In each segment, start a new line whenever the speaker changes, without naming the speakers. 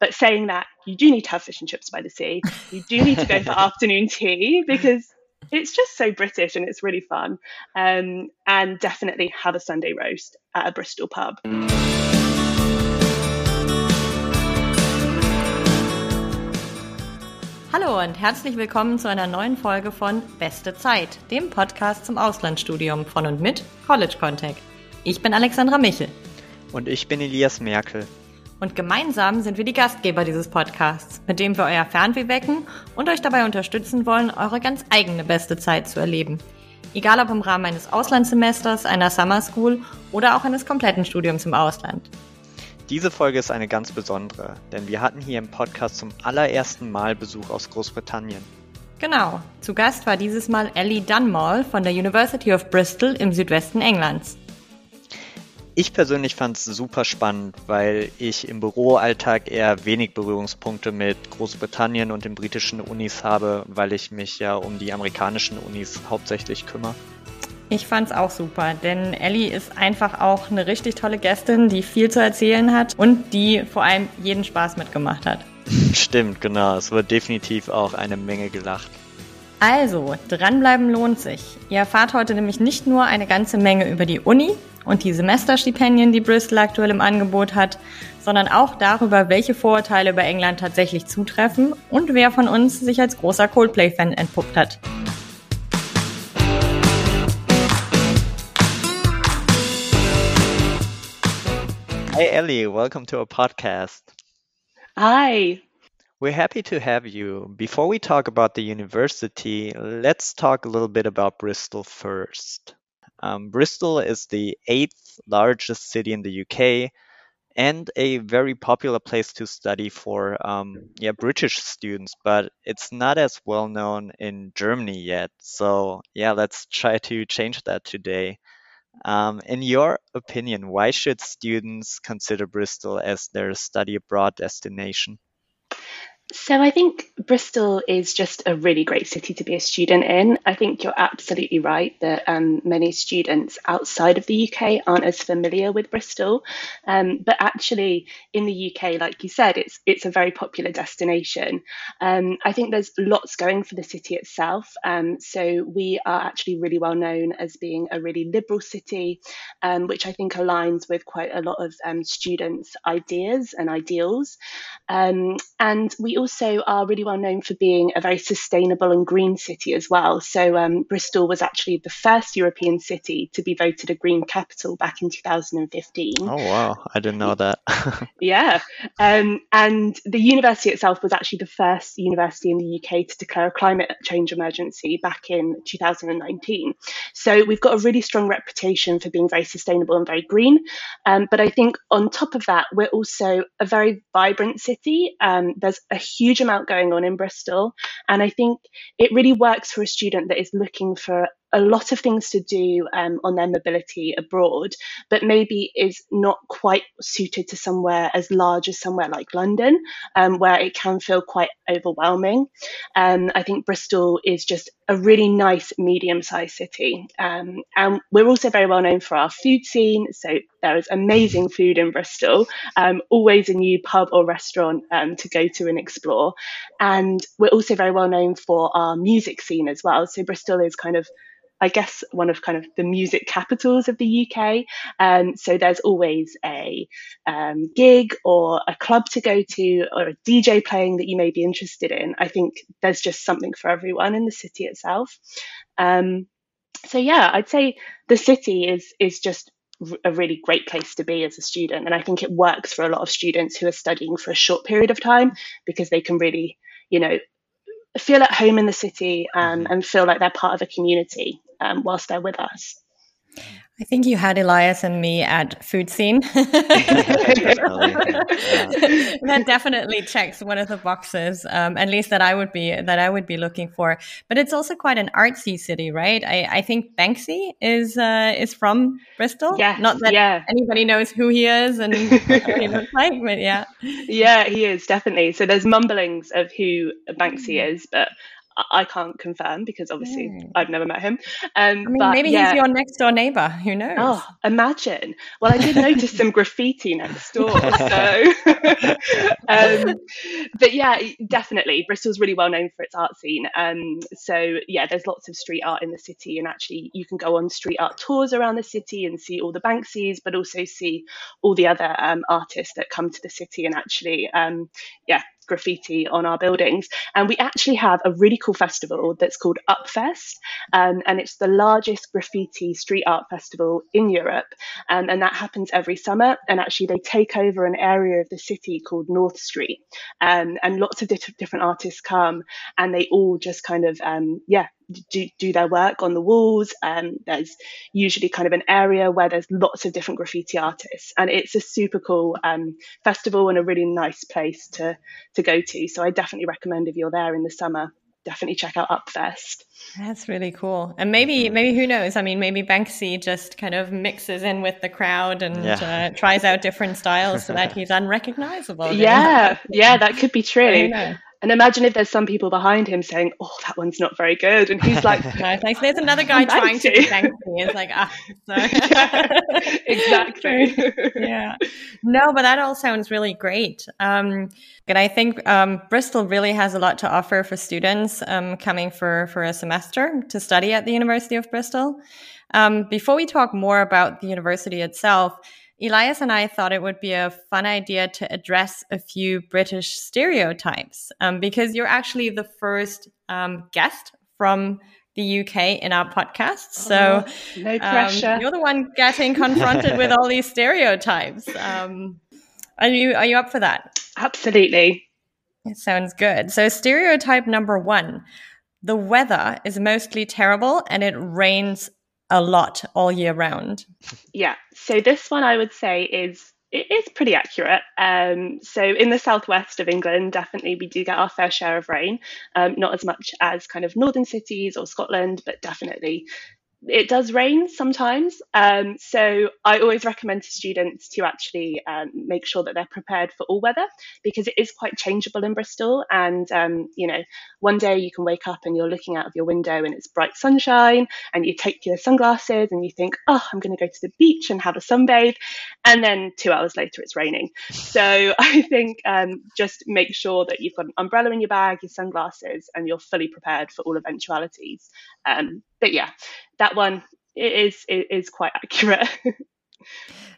but saying that, you do need to have fish and chips by the sea. You do need to go for afternoon tea because it's just so British and it's really fun. Um, and definitely have a Sunday roast at a Bristol pub.
Hallo und herzlich willkommen zu einer neuen Folge von Beste Zeit, dem Podcast zum Auslandsstudium von und mit College Contact. Ich bin Alexandra Michel.
Und ich bin Elias Merkel.
Und gemeinsam sind wir die Gastgeber dieses Podcasts, mit dem wir euer Fernweh wecken und euch dabei unterstützen wollen, eure ganz eigene beste Zeit zu erleben. Egal ob im Rahmen eines Auslandssemesters, einer Summer School oder auch eines kompletten Studiums im Ausland.
Diese Folge ist eine ganz besondere, denn wir hatten hier im Podcast zum allerersten Mal Besuch aus Großbritannien.
Genau, zu Gast war dieses Mal Ellie Dunmore von der University of Bristol im Südwesten Englands.
Ich persönlich fand es super spannend, weil ich im Büroalltag eher wenig Berührungspunkte mit Großbritannien und den britischen Unis habe, weil ich mich ja um die amerikanischen Unis hauptsächlich kümmere.
Ich fand's auch super, denn Ellie ist einfach auch eine richtig tolle Gästin, die viel zu erzählen hat und die vor allem jeden Spaß mitgemacht hat.
Stimmt, genau. Es wird definitiv auch eine Menge gelacht.
Also, dranbleiben lohnt sich. Ihr erfahrt heute nämlich nicht nur eine ganze Menge über die Uni, und die Semesterstipendien, die Bristol aktuell im Angebot hat, sondern auch darüber, welche Vorurteile über England tatsächlich zutreffen und wer von uns sich als großer Coldplay-Fan entpuppt hat.
Hi Ellie, welcome to our podcast.
Hi.
We're happy to have you. Before we talk about the university, let's talk a little bit about Bristol first. Um, Bristol is the eighth largest city in the UK and a very popular place to study for um, yeah British students, but it's not as well known in Germany yet. So yeah, let's try to change that today. Um, in your opinion, why should students consider Bristol as their study abroad destination?
So I think Bristol is just a really great city to be a student in. I think you're absolutely right that um, many students outside of the UK aren't as familiar with Bristol, um, but actually in the UK, like you said, it's it's a very popular destination. Um, I think there's lots going for the city itself. Um, so we are actually really well known as being a really liberal city, um, which I think aligns with quite a lot of um, students' ideas and ideals, and we also are really well known for being a very sustainable and green city as well. So um, Bristol was actually the first European city to be voted a green capital back in 2015. Oh
wow, I didn't know that.
yeah, um, and the university itself was actually the first university in the UK to declare a climate change emergency back in 2019. So we've got a really strong reputation for being very sustainable and very green. Um, but I think on top of that, we're also a very vibrant city. Um, there's a huge amount going on in Bristol. And I think it really works for a student that is looking for a lot of things to do um, on their mobility abroad, but maybe is not quite suited to somewhere as large as somewhere like London, um, where it can feel quite overwhelming. Um, I think Bristol is just a really nice medium sized city. Um, and we're also very well known for our food scene. So there is amazing food in Bristol, um, always a new pub or restaurant um, to go to and explore. And we're also very well known for our music scene as well. So Bristol is kind of I guess, one of kind of the music capitals of the UK. Um, so there's always a um, gig or a club to go to or a DJ playing that you may be interested in. I think there's just something for everyone in the city itself. Um, so yeah, I'd say the city is is just a really great place to be as a student, and I think it works for a lot of students who are studying for a short period of time because they can really, you know, feel at home in the city um, and feel like they're part of a community um, whilst they're with us.
I think you had Elias and me at food scene. that definitely checks one of the boxes, um, at least that I would be that I would be looking for. But it's also quite an artsy city, right? I, I think Banksy is uh, is from Bristol.
Yeah,
not that
yeah.
anybody knows who he is and what he looks like, but yeah,
yeah, he is definitely. So there's mumblings of who Banksy mm. is, but I can't confirm because obviously. I've never met him. Um,
I mean, but, maybe yeah. he's your next door neighbor. Who knows?
Oh, imagine. Well, I did notice some graffiti next door. So, um, but yeah, definitely, Bristol's really well known for its art scene. Um, so yeah, there's lots of street art in the city, and actually, you can go on street art tours around the city and see all the Banksies, but also see all the other um, artists that come to the city and actually, um, yeah, graffiti on our buildings. And we actually have a really cool festival that's called Upfest, um, and it's the largest graffiti street art festival in Europe. Um, and that happens every summer. And actually, they take over an area of the city called North Street, um, and lots of different artists come, and they all just kind of, um, yeah, do, do their work on the walls. Um, there's usually kind of an area where there's lots of different graffiti artists, and it's a super cool um, festival and a really nice place to to go to. So I definitely recommend if you're there in the summer, definitely check out Upfest.
That's really cool. And maybe, maybe who knows? I mean, maybe Banksy just kind of mixes in with the crowd and yeah. uh, tries out different styles so that he's unrecognizable.
Yeah, yeah, that could be true. And imagine if there's some people behind him saying, "Oh, that one's not very good," and he's like,
"No, thanks." There's another guy trying to be thank me. It's like, ah,
yeah, exactly.
yeah. No, but that all sounds really great. Um, and I think um, Bristol really has a lot to offer for students um, coming for for a semester to study at the University of Bristol. Um, before we talk more about the university itself. Elias and I thought it would be a fun idea to address a few British stereotypes um, because you're actually the first um, guest from the UK in our podcast. So
oh, no pressure.
Um, you're the one getting confronted with all these stereotypes. Um, are you are you up for that?
Absolutely.
It sounds good. So stereotype number one: the weather is mostly terrible and it rains a lot all year round.
Yeah. So this one I would say is it is pretty accurate. Um, so in the southwest of England, definitely we do get our fair share of rain. Um, not as much as kind of northern cities or Scotland, but definitely it does rain sometimes. Um, so I always recommend to students to actually um, make sure that they're prepared for all weather because it is quite changeable in Bristol. And, um, you know, one day you can wake up and you're looking out of your window and it's bright sunshine and you take your sunglasses and you think, oh, I'm going to go to the beach and have a sunbathe. And then two hours later it's raining. So I think um, just make sure that you've got an umbrella in your bag, your sunglasses, and you're fully prepared for all eventualities. But yeah, that one it is is quite accurate.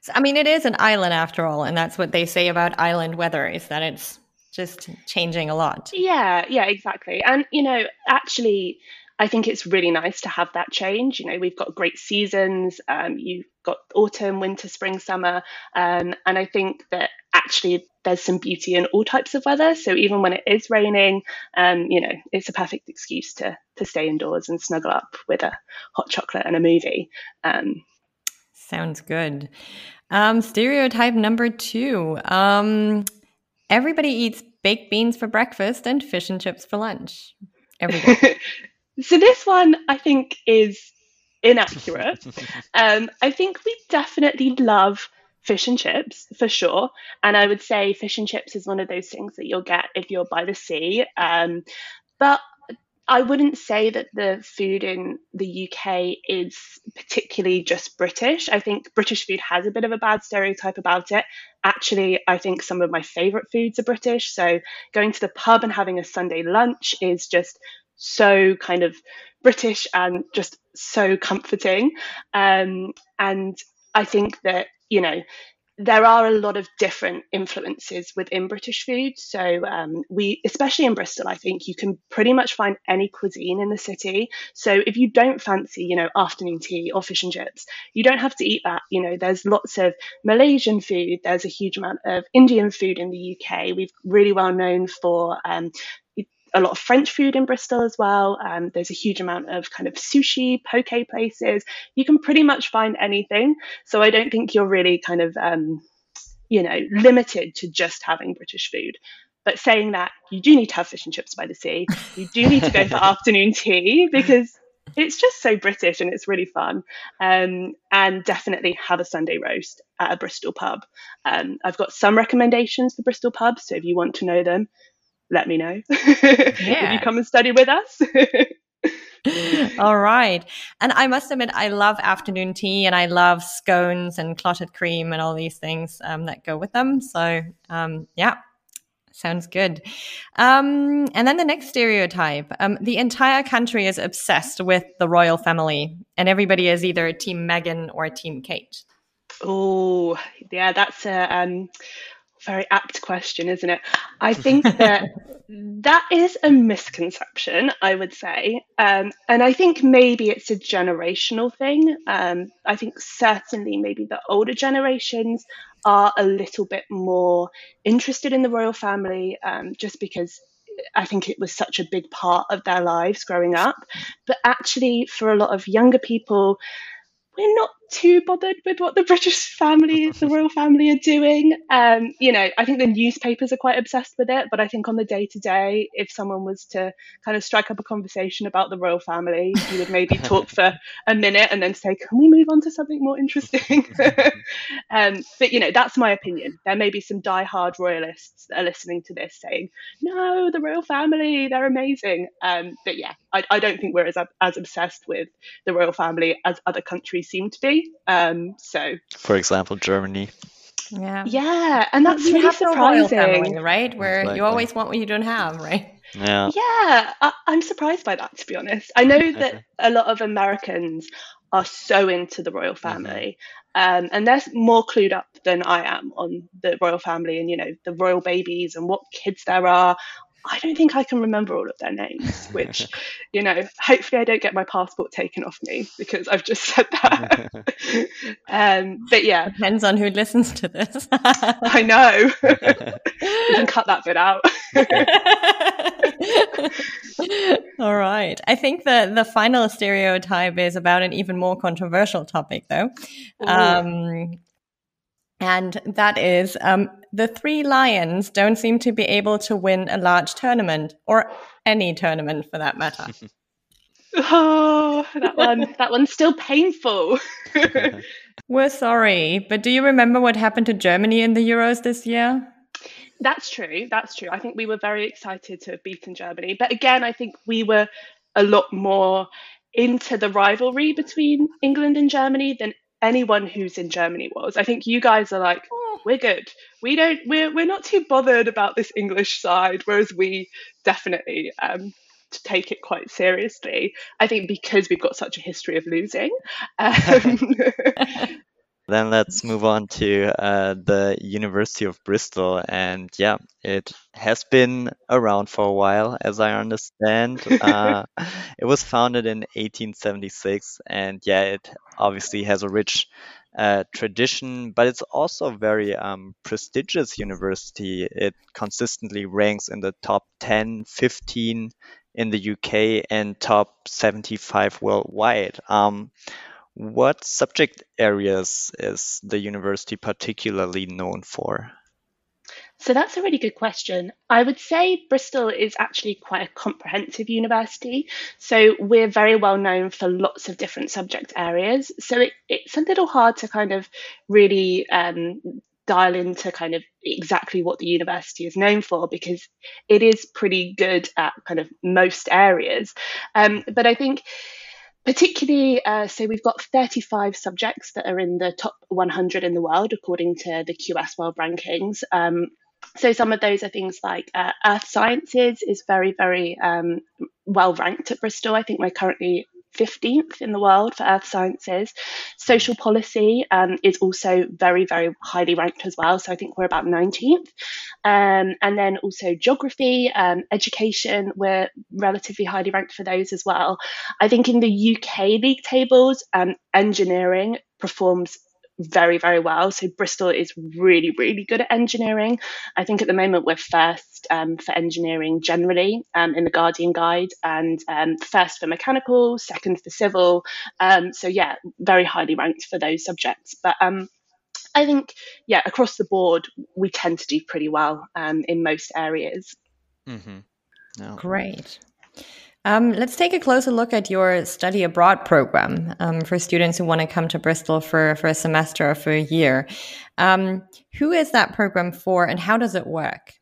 so, I mean, it is an island after all, and that's what they say about island weather is that it's just changing a lot.
Yeah, yeah, exactly. And you know, actually, I think it's really nice to have that change. You know, we've got great seasons. Um, you've got autumn, winter, spring, summer, um, and I think that actually there's some beauty in all types of weather. So even when it is raining, um, you know, it's a perfect excuse to to stay indoors and snuggle up with a hot chocolate and a movie. Um,
Sounds good. Um, stereotype number two: um, everybody eats baked beans for breakfast and fish and chips for lunch.
So this one, I think, is inaccurate. um, I think we definitely love fish and chips for sure. And I would say fish and chips is one of those things that you'll get if you're by the sea. Um, but I wouldn't say that the food in the UK is particularly just British. I think British food has a bit of a bad stereotype about it. Actually, I think some of my favourite foods are British. So going to the pub and having a Sunday lunch is just so kind of British and just so comforting. Um, and I think that you know, there are a lot of different influences within British food. So um, we, especially in Bristol, I think you can pretty much find any cuisine in the city. So if you don't fancy, you know, afternoon tea or fish and chips, you don't have to eat that. You know, there's lots of Malaysian food. There's a huge amount of Indian food in the UK. We've really well known for um, a lot of French food in Bristol as well. Um, there's a huge amount of kind of sushi, poke places. You can pretty much find anything. So I don't think you're really kind of, um, you know, limited to just having British food. But saying that, you do need to have fish and chips by the sea. You do need to go for afternoon tea because it's just so British and it's really fun. Um, and definitely have a Sunday roast at a Bristol pub. Um, I've got some recommendations for Bristol pubs, so if you want to know them, let me know. Yeah. Will you come and study with us?
All right. And I must admit, I love afternoon tea and I love scones and clotted cream and all these things um, that go with them. So, um, yeah, Sounds good. Um, and then the next stereotype um, the entire country is obsessed with the royal family, and everybody is either a Team Meghan or Team Kate.
Oh, yeah, that's a um, very apt question, isn't it? I think that that is a misconception, I would say. Um, and I think maybe it's a generational thing. Um, I think certainly maybe the older generations are a little bit more interested in the royal family um, just because I think it was such a big part of their lives growing up. But actually, for a lot of younger people, we're not too bothered with what the British family, the royal family, are doing. Um, you know, I think the newspapers are quite obsessed with it, but I think on the day to day, if someone was to kind of strike up a conversation about the royal family, you would maybe talk for a minute and then say, "Can we move on to something more interesting?" um, but you know, that's my opinion. There may be some die-hard royalists that are listening to this saying, "No, the royal family, they're amazing." Um, but yeah, I, I don't think we're as as obsessed with the royal family as other countries seem to be. Um, so,
for example, Germany.
Yeah.
Yeah, and that's you really surprising, family,
right? Where exactly. you always want what you don't have, right?
Yeah.
Yeah, I, am surprised by that to be honest. I know that a lot of Americans are so into the royal mm-hmm. family, mm-hmm. um, and they're more clued up than I am on the royal family and you know the royal babies and what kids there are. I don't think I can remember all of their names, which, you know, hopefully I don't get my passport taken off me because I've just said that. um, but yeah.
Depends on who listens to this.
I know. you can cut that bit out.
all right. I think the, the final stereotype is about an even more controversial topic, though. Um, and that is um, the three lions don't seem to be able to win a large tournament or any tournament for that matter.
oh, that one, that one's still painful.
We're sorry, but do you remember what happened to Germany in the Euros this year?
That's true. That's true. I think we were very excited to have beaten Germany. But again, I think we were a lot more into the rivalry between England and Germany than anyone who's in Germany was. I think you guys are like, oh, we're good. We don't. We're we're not too bothered about this English side, whereas we definitely um, take it quite seriously. I think because we've got such a history of losing. Um,
then let's move on to uh, the University of Bristol. And yeah, it has been around for a while, as I understand. Uh, it was founded in 1876, and yeah, it obviously has a rich uh, tradition, but it's also a very um, prestigious university. It consistently ranks in the top 10, 15 in the UK, and top 75 worldwide. Um, what subject areas is the university particularly known for?
So that's a really good question. I would say Bristol is actually quite a comprehensive university. So we're very well known for lots of different subject areas. So it, it's a little hard to kind of really um, dial into kind of exactly what the university is known for because it is pretty good at kind of most areas. Um, but I think particularly uh, so we've got 35 subjects that are in the top 100 in the world according to the qs world rankings. Um, so some of those are things like uh, earth sciences is very very um, well ranked at bristol. I think we're currently 15th in the world for earth sciences. Social policy um, is also very, very highly ranked as well. So I think we're about 19th. Um, and then also geography, um, education, we're relatively highly ranked for those as well. I think in the UK league tables, um, engineering performs very, very well. So Bristol is really, really good at engineering. I think at the moment we're first um, for engineering generally um, in the Guardian Guide, and um, first for mechanical, second for civil. Um, so yeah, very highly ranked for those subjects. But um, I think yeah, across the board we tend to do pretty well um, in most areas.
Mm-hmm. No. Great. Um, let's take a closer look at your study abroad program um, for students who want to come to Bristol for, for a semester or for a year. Um, who is that program for and how does it work?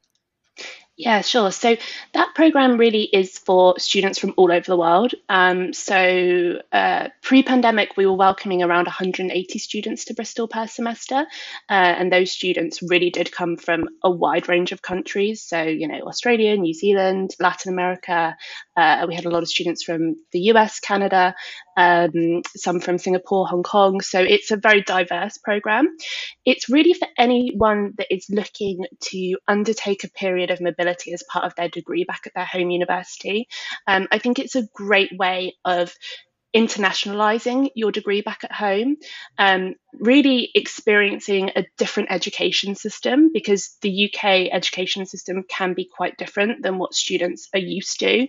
Yeah, sure. So that program really is for students from all over the world. Um, so uh, pre-pandemic, we were welcoming around 180 students to Bristol per semester, uh, and those students really did come from a wide range of countries. So you know, Australia, New Zealand, Latin America. Uh, we had a lot of students from the US, Canada, um, some from Singapore, Hong Kong. So it's a very diverse program. It's really for anyone that is looking to undertake a period of mobility as part of their degree back at their home university. Um, I think it's a great way of internationalizing your degree back at home, um, really experiencing a different education system because the UK education system can be quite different than what students are used to.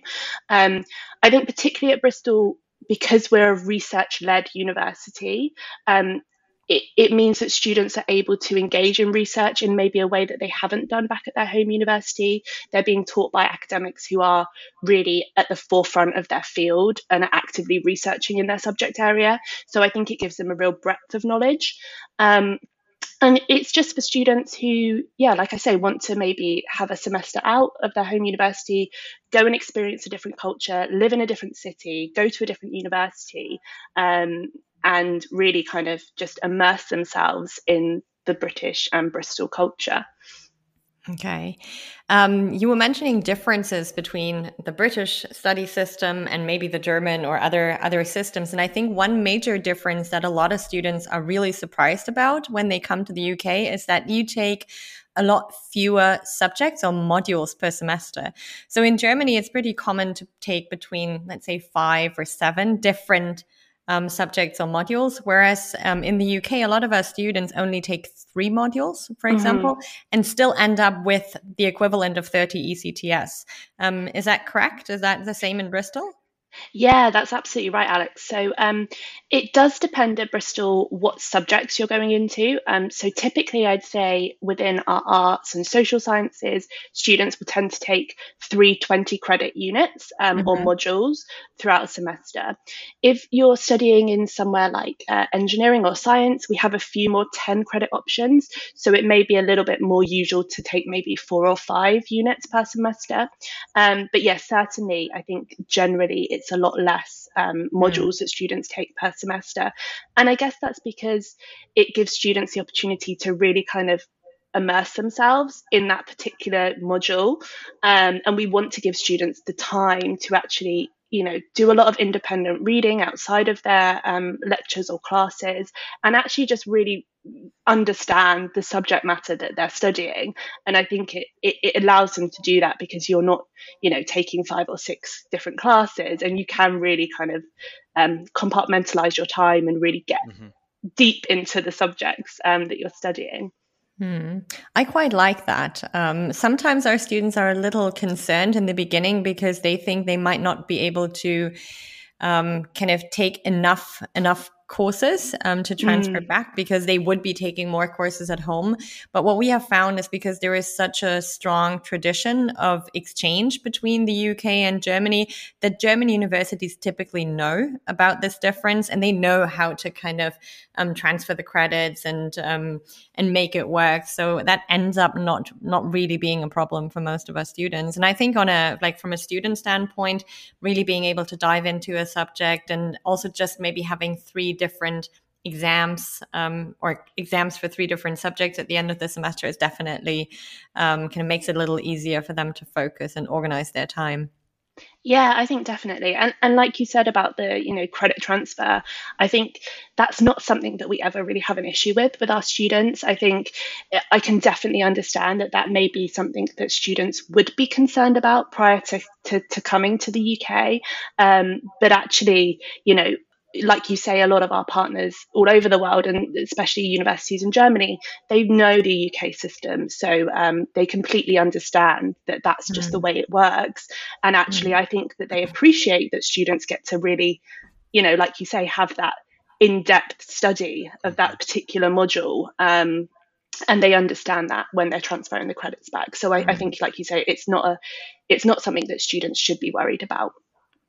Um, I think, particularly at Bristol, because we're a research led university, um, it, it, means that students are able to engage in research in maybe a way that they haven't done back at their home university. They're being taught by academics who are really at the forefront of their field and are actively researching in their subject area. So I think it gives them a real breadth of knowledge. Um, and it's just for students who yeah like i say want to maybe have a semester out of their home university go and experience a different culture live in a different city go to a different university um, and really kind of just immerse themselves in the british and bristol culture
Okay. Um, you were mentioning differences between the British study system and maybe the German or other other systems. And I think one major difference that a lot of students are really surprised about when they come to the UK is that you take a lot fewer subjects or modules per semester. So in Germany, it's pretty common to take between, let's say, five or seven different um, subjects or modules. Whereas um, in the UK, a lot of our students only take three modules, for mm-hmm. example, and still end up with the equivalent of 30 ECTS. Um, is that correct? Is that the same in Bristol?
Yeah, that's absolutely right, Alex. So um, it does depend at Bristol what subjects you're going into. Um, so typically, I'd say within our arts and social sciences, students will tend to take three 20 credit units um, mm-hmm. or modules throughout a semester. If you're studying in somewhere like uh, engineering or science, we have a few more 10 credit options. So it may be a little bit more usual to take maybe four or five units per semester. Um, but yes, yeah, certainly, I think generally it's a lot less um, hmm. modules mm. that students take per semester. And I guess that's because it gives students the opportunity to really kind of immerse themselves in that particular module. Um, and we want to give students the time to actually you know do a lot of independent reading outside of their um, lectures or classes and actually just really understand the subject matter that they're studying and i think it, it, it, allows them to do that because you're not you know taking five or six different classes and you can really kind of um, compartmentalize your time and really get mm-hmm. deep into the subjects um, that you're studying
Hmm. I quite like that. Um, sometimes our students are a little concerned in the beginning because they think they might not be able to um, kind of take enough enough courses um, to transfer mm. back because they would be taking more courses at home. But what we have found is because there is such a strong tradition of exchange between the UK and Germany that German universities typically know about this difference and they know how to kind of um, transfer the credits and um, and make it work. So that ends up not not really being a problem for most of our students. And I think on a like from a student standpoint, really being able to dive into a subject and also just maybe having three different exams um, or exams for three different subjects at the end of the semester is definitely um, kind of makes it a little easier for them to focus and organize their time.
Yeah, I think definitely. And and like you said about the, you know, credit transfer, I think that's not something that we ever really have an issue with with our students. I think I can definitely understand that that may be something that students would be concerned about prior to, to, to coming to the UK. Um, but actually, you know, like you say, a lot of our partners all over the world, and especially universities in Germany, they know the UK system. So um, they completely understand that that's just mm. the way it works. And actually, mm. I think that they appreciate that students get to really, you know, like you say, have that in depth study of that particular module. Um, and they understand that when they're transferring the credits back. So I, mm. I think, like you say, it's not a, it's not something that students should be worried about.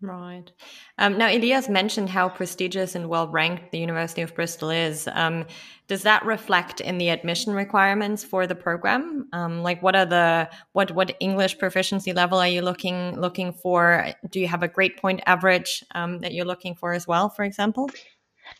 Right. Um, now, Elias mentioned how prestigious and well ranked the University of Bristol is. Um, does that reflect in the admission requirements for the program? Um, like, what are the what what English proficiency level are you looking looking for? Do you have a grade point average um, that you're looking for as well, for example?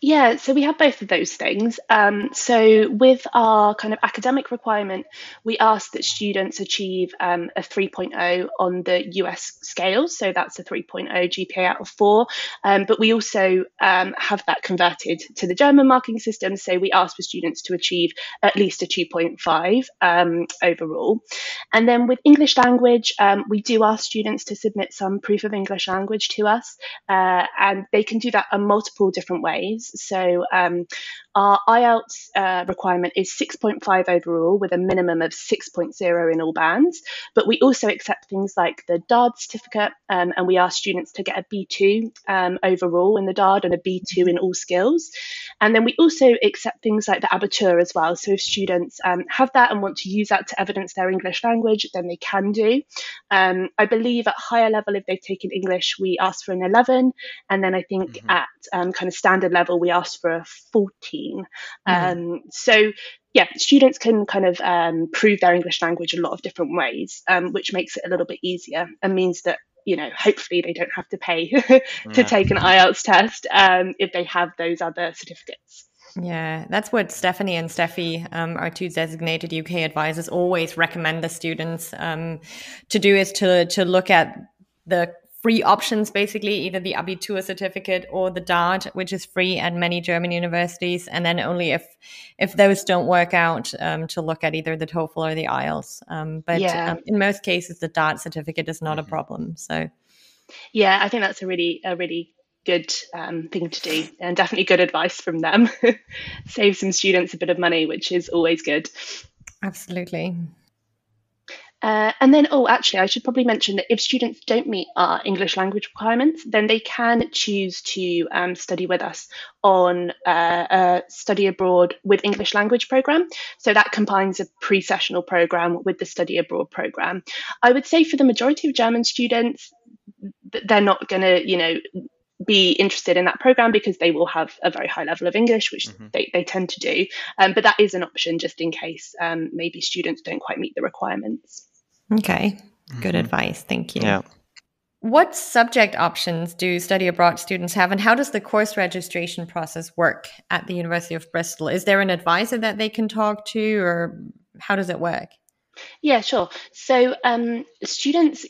Yeah, so we have both of those things. Um, so with our kind of academic requirement, we ask that students achieve um, a 3.0 on the US scale. So that's a 3.0 GPA out of four. Um, but we also um, have that converted to the German marking system. So we ask for students to achieve at least a 2.5 um, overall. And then with English language, um, we do ask students to submit some proof of English language to us. Uh, and they can do that in multiple different ways. So um, our IELTS uh, requirement is 6.5 overall with a minimum of 6.0 in all bands. But we also accept things like the DAAD certificate um, and we ask students to get a B2 um, overall in the DAAD and a B2 in all skills. And then we also accept things like the Abitur as well. So if students um, have that and want to use that to evidence their English language, then they can do. Um, I believe at higher level, if they've taken English, we ask for an 11. And then I think mm-hmm. at um, kind of standard level, we ask for a 14. Mm. Um, so yeah, students can kind of um, prove their English language a lot of different ways, um, which makes it a little bit easier and means that you know hopefully they don't have to pay to yeah. take an IELTS test um, if they have those other certificates.
Yeah, that's what Stephanie and Steffi, um, our two designated UK advisors, always recommend the students um, to do is to to look at the free options, basically either the Abitur certificate or the DAAD, which is free at many German universities, and then only if if those don't work out, um, to look at either the TOEFL or the IELTS. Um, but yeah. um, in most cases, the DAAD certificate is not a mm-hmm. problem. So,
yeah, I think that's a really a really good um, thing to do and definitely good advice from them. Save some students a bit of money, which is always good.
Absolutely.
Uh, and then, oh, actually, I should probably mention that if students don't meet our English language requirements, then they can choose to um, study with us on uh, a study abroad with English language program. So that combines a pre sessional program with the study abroad program. I would say for the majority of German students, they're not going to, you know, be interested in that program because they will have a very high level of English, which mm-hmm. they, they tend to do. Um, but that is an option just in case um, maybe students don't quite meet the requirements.
Okay. Good mm-hmm. advice. Thank you.
Yeah.
What subject options do study abroad students have, and how does the course registration process work at the University of Bristol? Is there an advisor that they can talk to, or how does it work?
Yeah, sure. So, um, students,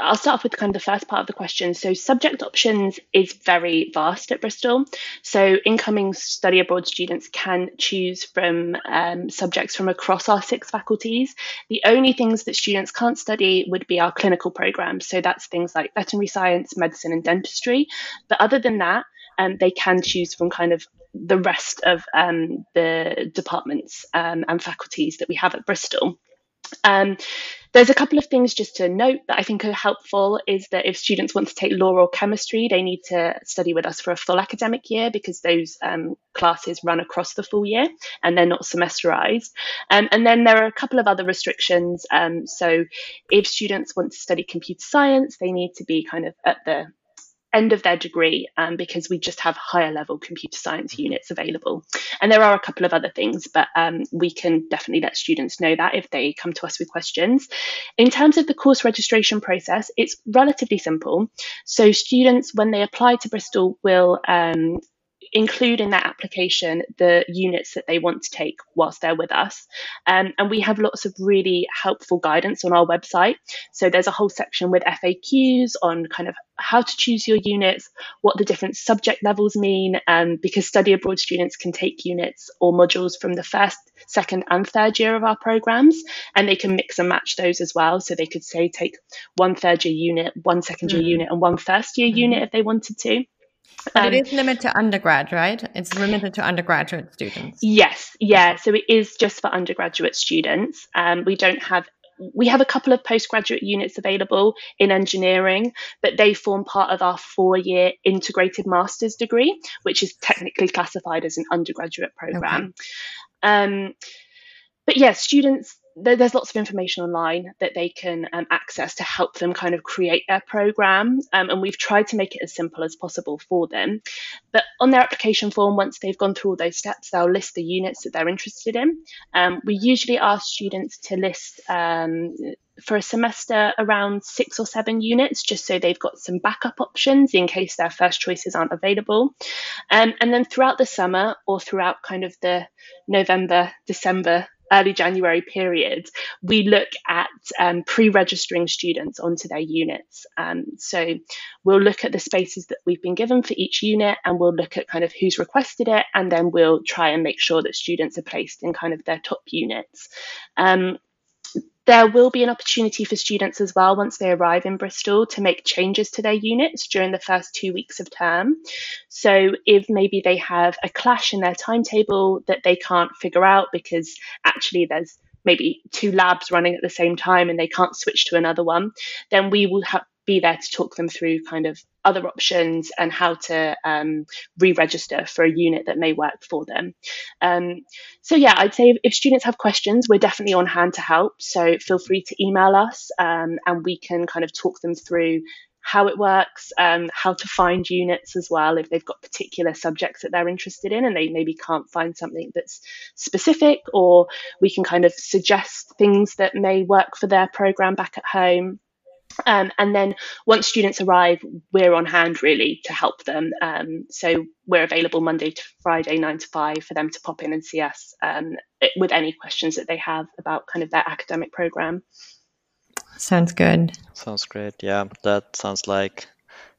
I'll start off with kind of the first part of the question. So, subject options is very vast at Bristol. So, incoming study abroad students can choose from um, subjects from across our six faculties. The only things that students can't study would be our clinical programs. So, that's things like veterinary science, medicine, and dentistry. But other than that, um, they can choose from kind of the rest of um, the departments um, and faculties that we have at Bristol. Um, there's a couple of things just to note that I think are helpful is that if students want to take law or chemistry, they need to study with us for a full academic year because those um, classes run across the full year and they're not semesterized. Um, and then there are a couple of other restrictions. Um, so if students want to study computer science, they need to be kind of at the end of their degree um, because we just have higher level computer science units available. And there are a couple of other things, but um, we can definitely let students know that if they come to us with questions. In terms of the course registration process, it's relatively simple. So students, when they apply to Bristol, will um, include in that application the units that they want to take whilst they're with us. Um, and we have lots of really helpful guidance on our website. So there's a whole section with FAQs on kind of how to choose your units, what the different subject levels mean, um, because study abroad students can take units or modules from the first, second, and third year of our programs, and they can mix and match those as well. So they could say take one third year unit, one second year mm. unit, and one first year mm. unit if they wanted to.
But um, it is limited to undergrad, right? It's limited to undergraduate students.
Yes, yeah. So it is just for undergraduate students. Um, we don't have we have a couple of postgraduate units available in engineering, but they form part of our four year integrated master's degree, which is technically classified as an undergraduate program. Okay. Um, but yes, yeah, students there's lots of information online that they can um, access to help them kind of create their program. Um, and we've tried to make it as simple as possible for them. But on their application form, once they've gone through all those steps, they'll list the units that they're interested in. Um, we usually ask students to list um, for a semester around six or seven units, just so they've got some backup options in case their first choices aren't available. Um, and then throughout the summer or throughout kind of the November, December early January period, we look at um, pre registering students onto their units. Um, so we'll look at the spaces that we've been given for each unit and we'll look at kind of who's requested it, and then we'll try and make sure that students are placed in kind of their top units. Um, there will be an opportunity for students as well once they arrive in Bristol to make changes to their units during the first two weeks of term. So, if maybe they have a clash in their timetable that they can't figure out because actually there's maybe two labs running at the same time and they can't switch to another one, then we will have be there to talk them through kind of other options and how to um, re-register for a unit that may work for them. Um, so yeah, I'd say if students have questions, we're definitely on hand to help. So feel free to email us um, and we can kind of talk them through how it works, um, how to find units as well if they've got particular subjects that they're interested in and they maybe can't find something that's specific, or we can kind of suggest things that may work for their program back at home. Um, and then once students arrive, we're on hand really to help them. Um, so we're available Monday to Friday, nine to five, for them to pop in and see us um, with any questions that they have about kind of their academic program.
Sounds good.
Sounds great. Yeah, that sounds like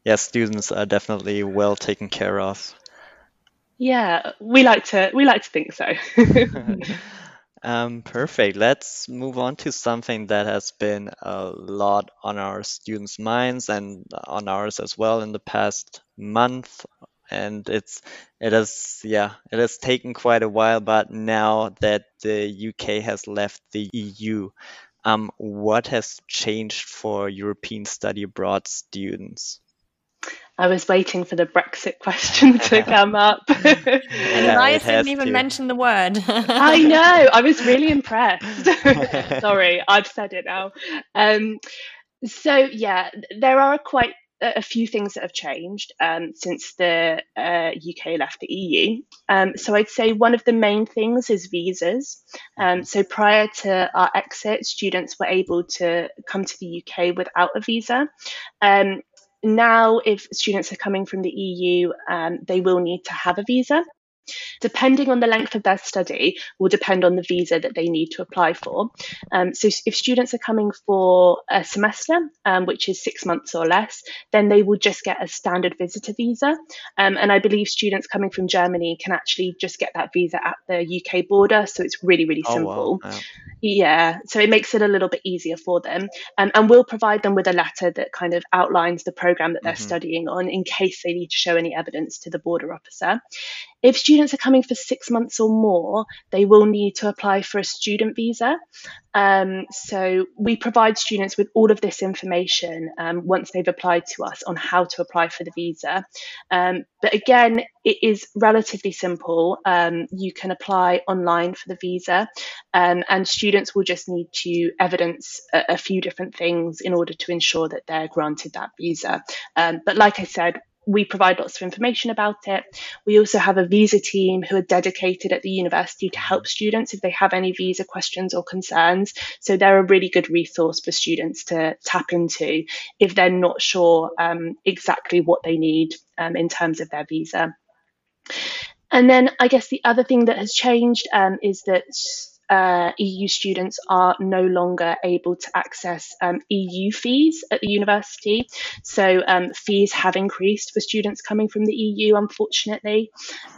yeah, students are definitely well taken care of.
Yeah, we like to we like to think so.
Um, perfect. Let's move on to something that has been a lot on our students' minds and on ours as well in the past month. And it's it has yeah it has taken quite a while, but now that the UK has left the EU, um, what has changed for European study abroad students?
I was waiting for the Brexit question to come up.
and yeah, didn't even to. mention the word.
I know. I was really impressed. Sorry, I've said it now. Um, so yeah, there are quite a few things that have changed um, since the uh, UK left the EU. Um, so I'd say one of the main things is visas. Um, so prior to our exit, students were able to come to the UK without a visa. Now, if students are coming from the EU, um, they will need to have a visa. Depending on the length of their study, will depend on the visa that they need to apply for. Um, so, if students are coming for a semester, um, which is six months or less, then they will just get a standard visitor visa. Um, and I believe students coming from Germany can actually just get that visa at the UK border. So, it's really, really simple. Oh, wow. Yeah, so it makes it a little bit easier for them. Um, and we'll provide them with a letter that kind of outlines the program that they're mm-hmm. studying on in case they need to show any evidence to the border officer. If students are coming for six months or more, they will need to apply for a student visa. Um, so we provide students with all of this information um, once they've applied to us on how to apply for the visa. Um, but again, it is relatively simple. Um, you can apply online for the visa, um, and students will just need to evidence a, a, few different things in order to ensure that they're granted that visa. Um, but like I said, we provide lots of information about it. We also have a visa team who are dedicated at the university to help students if they have any visa questions or concerns. So they're a really good resource for students to tap into if they're not sure um, exactly what they need um, in terms of their visa. And then I guess the other thing that has changed um, is that uh, EU students are no longer able to access um, EU fees at the university. So um, fees have increased for students coming from the EU, unfortunately.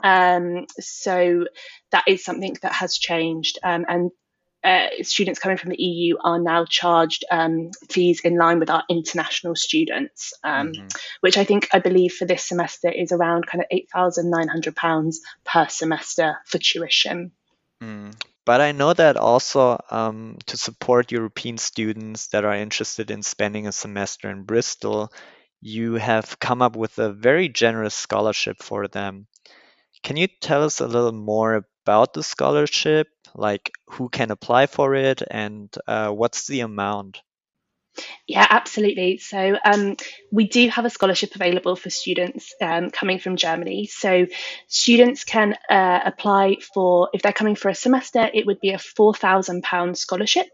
Um, so that is something that has changed. Um, and uh, students coming from the EU are now charged um, fees in line with our international students, um, mm-hmm. which I think I believe for this semester is around kind of eight thousand nine hundred pounds per semester for tuition.
Mm. But I know that also um, to support European students that are interested in spending a semester in Bristol, you have come up with a very generous scholarship for them. Can you tell us a little more about the scholarship, like who can apply for it and uh, what's the amount?
Yeah, absolutely. So um, we do have a scholarship available for students um, coming from Germany. So students can uh, apply for, if they're coming for a semester, it would be a £4,000 scholarship.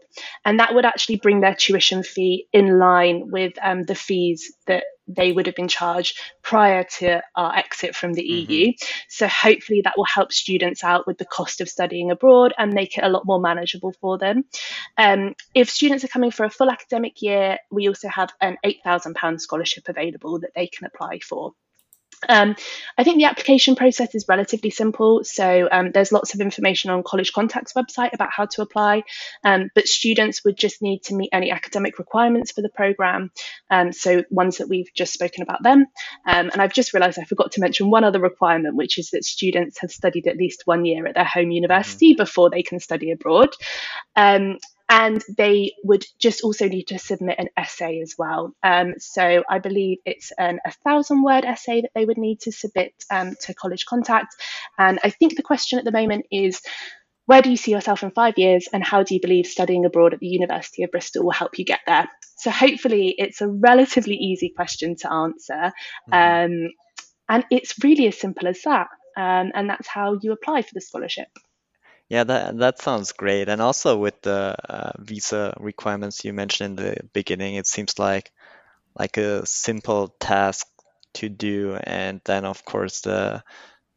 And that would actually bring their tuition fee in line with um, the fees that they would have been charged prior to our exit from the mm-hmm. EU. So hopefully that will help students out with the cost of studying abroad and make it a lot more manageable for them. Um, if students are coming for a full academic year, we also have an £8,000 scholarship available that they can apply for. Um, I think the application process is relatively simple. So um, there's lots of information on College Contact's website about how to apply, um, but students would just need to meet any academic requirements for the programme. Um, so ones that we've just spoken about them. Um, and I've just realised I forgot to mention one other requirement, which is that students have studied at least one year at their home university mm-hmm. before they can study abroad. And they would just also need to submit an essay as well. Um, so I believe it's an, a thousand word essay that they would need to submit um, to College Contact. And I think the question at the moment is where do you see yourself in five years, and how do you believe studying abroad at the University of Bristol will help you get there? So hopefully, it's a relatively easy question to answer. Mm-hmm. Um, and it's really as simple as that. Um, and that's how you apply for the scholarship.
Yeah, that that sounds great. And also with the uh, visa requirements you mentioned in the beginning, it seems like like a simple task to do. And then of course the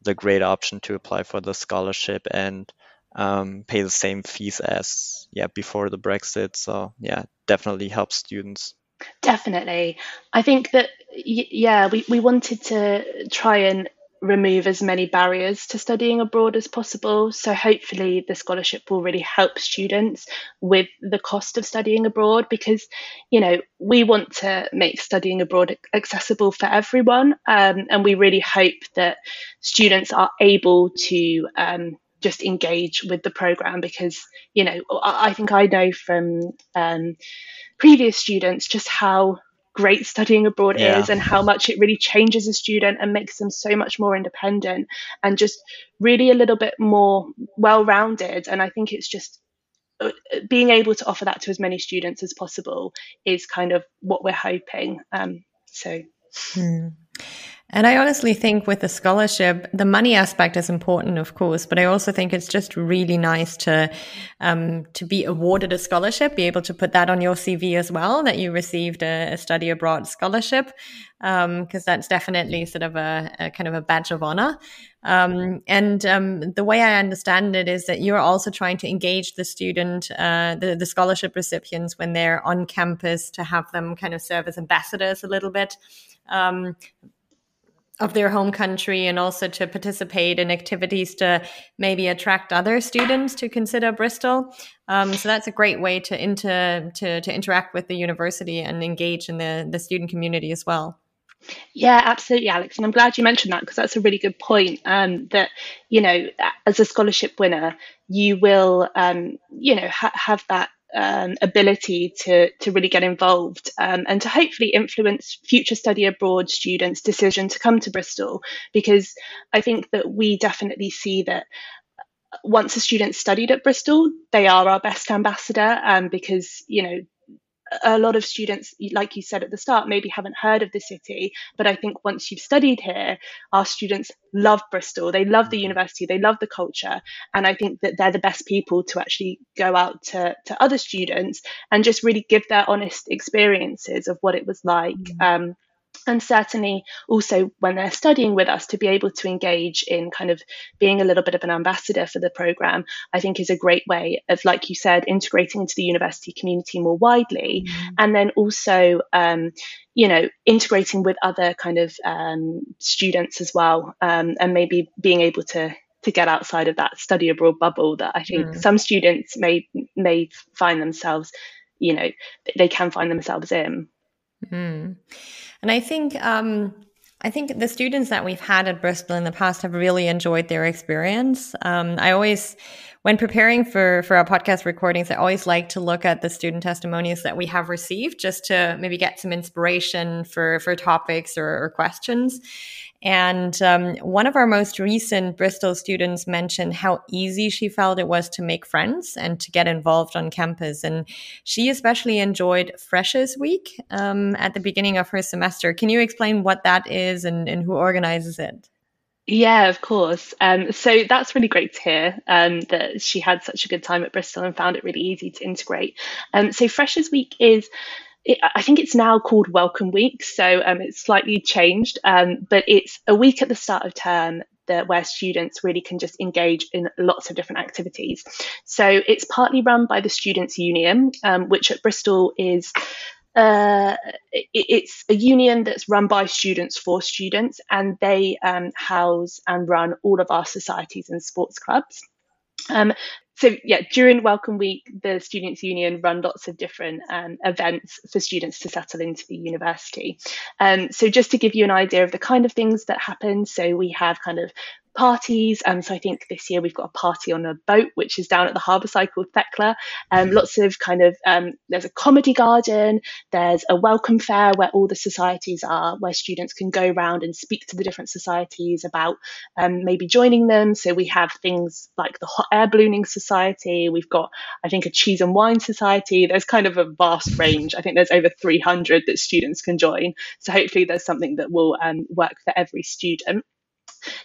the great option to apply for the scholarship and um, pay the same fees as yeah before the Brexit. So yeah, definitely helps students.
Definitely. I think that, yeah, we, we wanted to try and remove as many barriers to studying abroad as possible. So, hopefully, the scholarship will really help students with the cost of studying abroad because, you know, we want to make studying abroad accessible for everyone. Um, and we really hope that students are able to. Um, just engage with the program because you know I, I think I know from um, previous students just how great studying abroad yeah. is and how much it really changes a student and makes them so much more independent and just really a little bit more well rounded. And I think it's just uh, being able to offer that to as many students as possible is kind of what we're hoping. Um, so.
Hmm. And I honestly think with the scholarship, the money aspect is important, of course, but I also think it's just really nice to um, to be awarded a scholarship, be able to put that on your CV as well, that you received a, a study abroad scholarship, because um, that's definitely sort of a, a, kind of a badge of honor. Um, and um, the way I understand it is that you're also trying to engage the student, uh, the, the scholarship recipients when they're on campus to have them kind of serve as ambassadors a little bit. Um, of their home country and also to participate in activities to maybe attract other students to consider Bristol. Um, so that's a great way to, inter, to, to interact with the university and engage in the, the student community as well.
Yeah, absolutely, Alex. And I'm glad you mentioned that because that's a really good point. Um, that, you know, as a scholarship winner, you will, um, you know, ha- have that um, ability to, to really get involved um, and to hopefully influence future study abroad students' decision to come to Bristol. Because I think that we definitely see that once a student studied at Bristol, they are our best ambassador um, because, you know, a lot of students, like you said at the start, maybe haven't heard of the city. But I think once you've studied here, our students love Bristol. They love the mm-hmm. university. They love the culture. And I think that they're the best people to actually go out to, to other students and just really give their honest experiences of what it was like. Mm-hmm. Um, and certainly also when they're studying with us to be able to engage in kind of being a little bit of an ambassador for the program i think is a great way of like you said integrating into the university community more widely mm-hmm. and then also um, you know integrating with other kind of um, students as well um, and maybe being able to to get outside of that study abroad bubble that i think mm. some students may may find themselves you know they can find themselves in
mm. And I think um, I think the students that we've had at Bristol in the past have really enjoyed their experience. Um, I always, when preparing for for our podcast recordings, I always like to look at the student testimonials that we have received, just to maybe get some inspiration for for topics or, or questions. And um, one of our most recent Bristol students mentioned how easy she felt it was to make friends and to get involved on campus. And she especially enjoyed Freshers Week um, at the beginning of her semester. Can you explain what that is and, and who organizes it?
Yeah, of course. Um, so that's really great to hear um, that she had such a good time at Bristol and found it really easy to integrate. Um, so Freshers Week is I think it's now called Welcome Week, so um, it's slightly changed, um, but it's a week at the start of term that where students really can just engage in lots of different activities. So it's partly run by the Students' Union, um, which at Bristol is uh, it, it's a union that's run by students for students, and they um, house and run all of our societies and sports clubs. Um, so yeah, during Welcome Week, the Students' Union run lots of different um, events for students to settle into the university. Um, so just to give you an idea of the kind of things that happen, so we have kind of parties. Um, so I think this year we've got a party on a boat, which is down at the harbour side called Thekla. Um, lots of kind of, um, there's a comedy garden, there's a welcome fair where all the societies are, where students can go around and speak to the different societies about um, maybe joining them. So we have things like the Hot Air Ballooning Society, we've got, I think, a Cheese and Wine Society. There's kind of a vast range. I think there's over 300 that students can join. So hopefully there's something that will um, work for every student.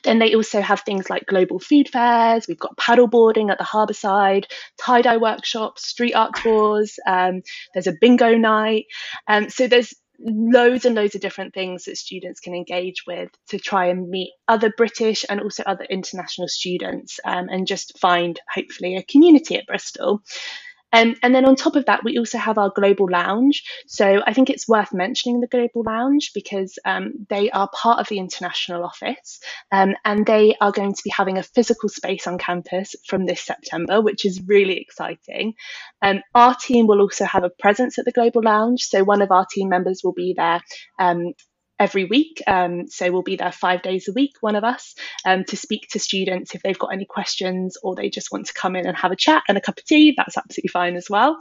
Then they also have things like global food fairs. We've got paddleboarding at the harbour side, tie dye workshops, street art tours. Um, there's a bingo night. Um, so there's loads and loads of different things that students can engage with to try and meet other British and also other international students um, and just find hopefully a community at Bristol. Um, and then on top of that, we also have our global lounge. So I think it's worth mentioning the global lounge because um, they are part of the international office um, and they are going to be having a physical space on campus from this September, which is really exciting. Um, our team will also have a presence at the global lounge. So one of our team members will be there um, every week. Um, so we'll be there five days a week, one of us, um, to speak to students if they've got any questions or they just want to come in and have a chat and a cup of tea. That's absolutely fine as well.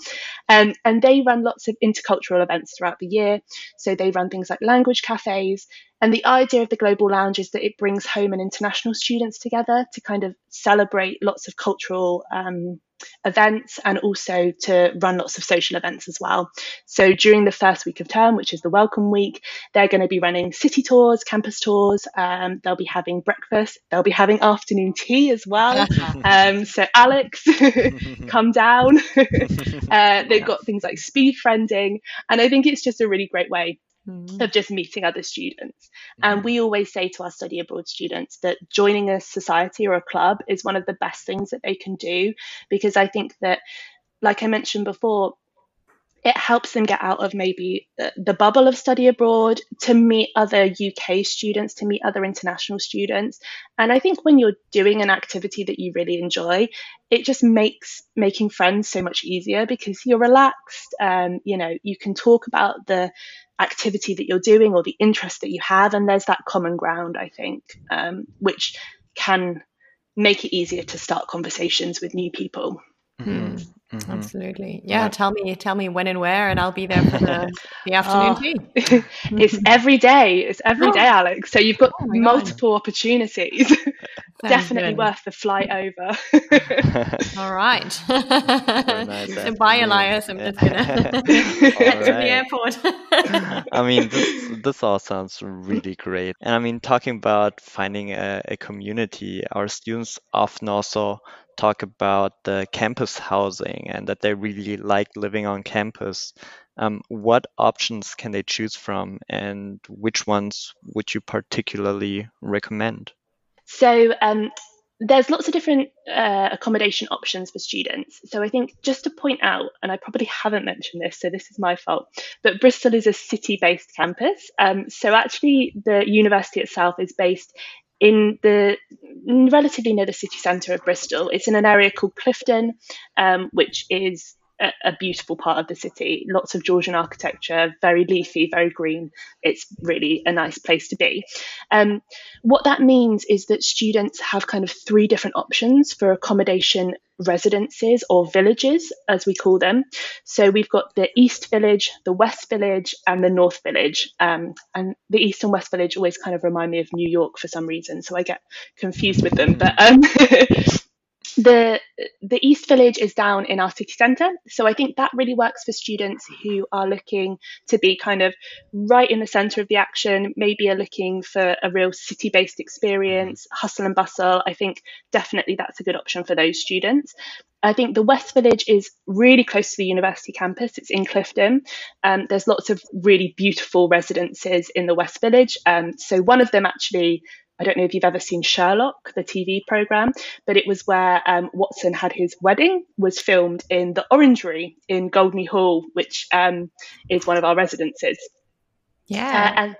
Um, and they run lots of intercultural events throughout the year. So they run things like language cafes. And the idea of the Global Lounge is that it brings home and international students together to kind of celebrate lots of cultural um, events and also to run lots of social events as well. So during the first week of term, which is the welcome week, they're going to be running city tours, campus tours. Um, they'll be having breakfast. They'll be having afternoon tea as well. um, so Alex, come down. uh, they've got things like speed friending, and I think it's just a really great way mm. of just meeting other students. Mm. And we always say to our study abroad students that joining a society or a club is one of the best things that they can do because I think that, like I mentioned before, it helps them get out of maybe the bubble of study abroad to meet other UK students, to meet other international students. And I think when you're doing an activity that you really enjoy, it just makes making friends so much easier because you're relaxed. Um, you know, you can talk about the activity that you're doing or the interest that you have. And there's that common ground, I think, um, which can make it easier to start conversations with new people.
Mm-hmm. Mm-hmm. Absolutely. Yeah, yeah, Tell me, tell me when and where, and I'll be there for the, the afternoon oh, tea.
it's every day. It's every oh. day, Alex. So you've got oh multiple God. opportunities. Definitely good. worth the flight over.
All right. nice so bye, Elias. I'm just gonna head to the airport.
I mean, this, this all sounds really great. And I mean, talking about finding a, a community, our students often also talk about the campus housing and that they really like living on campus. Um, what options can they choose from, and which ones would you particularly recommend?
So, um, there's lots of different uh, accommodation options for students. So I think just to point out, and I probably haven't mentioned this, so this is my fault, but Bristol is a city-based campus. Um, so actually, the university itself is based in the relatively near the city centre of Bristol. It's in an area called Clifton, um, which is a, beautiful part of the city. Lots of Georgian architecture, very leafy, very green. It's really a nice place to be. Um, what that means is that students have kind of three different options for accommodation residences or villages, as we call them. So we've got the East Village, the West Village, and the North Village. Um, and the East and West Village always kind of remind me of New York for some reason, so I get confused with them. But um, the the East Village is down in our city centre, so I think that really works for students who are looking to be kind of right in the centre of the action. Maybe are looking for a real city-based experience, hustle and bustle. I think definitely that's a good option for those students. I think the West Village is really close to the university campus. It's in Clifton. Um, there's lots of really beautiful residences in the West Village. Um, so one of them actually I don't know if you've ever seen Sherlock, the TV program, but it was where um, Watson had his wedding, was filmed in the Orangery in Goldney Hall, which um, is one of our residences.
Yeah. Uh, and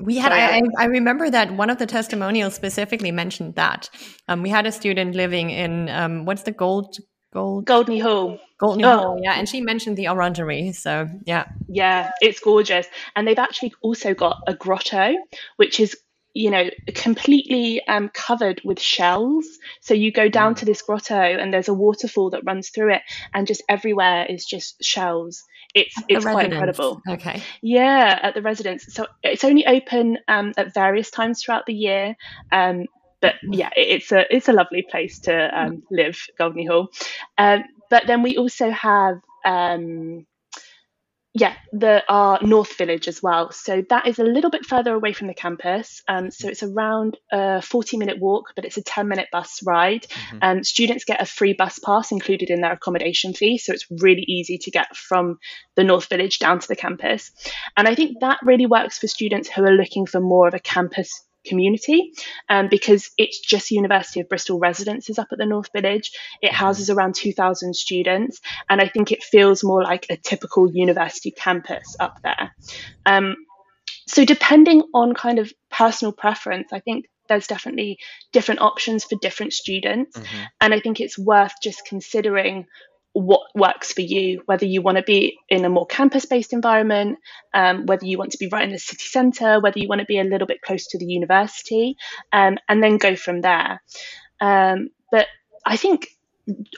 we had, I, I, remember that one of the testimonials specifically mentioned that. Um, we had a student living in, um, what's the gold, gold?
Goldney Hall.
Goldney oh. Hall, yeah. And she mentioned the orangery. So, yeah.
Yeah, it's gorgeous. And they've actually also got a grotto, which is you know, completely um, covered with shells. So you go down mm. to this grotto and there's a waterfall that runs through it, and just everywhere is just shells. It's it's quite incredible.
Okay.
Yeah, at the residence. So it's only open um, at various times throughout the year. Um, but yeah, it's a it's a lovely place to um, live, Goldney Hall. Um, but then we also have um, yeah, the our North Village as well. So that is a little bit further away from the campus. Um, so it's around a 40 minute walk, but it's a 10 minute bus ride. Mm-hmm. Um, students get a free bus pass included in their accommodation fee. So it's really easy to get from the North Village down to the campus. And I think that really works for students who are looking for more of a campus community um, because it's just University of Bristol residences up at the North Village. It houses around 2,000 students, and I think it feels more like a typical university campus up there. Um, so, depending on kind of personal preference, I think there's definitely different options for different students, mm-hmm. and I think it's worth just considering what works for you, whether you want to be in a more campus based environment, um, whether you want to be right in the city centre, whether you want to be a little bit close to the university, um, and then go from there. Um, but I think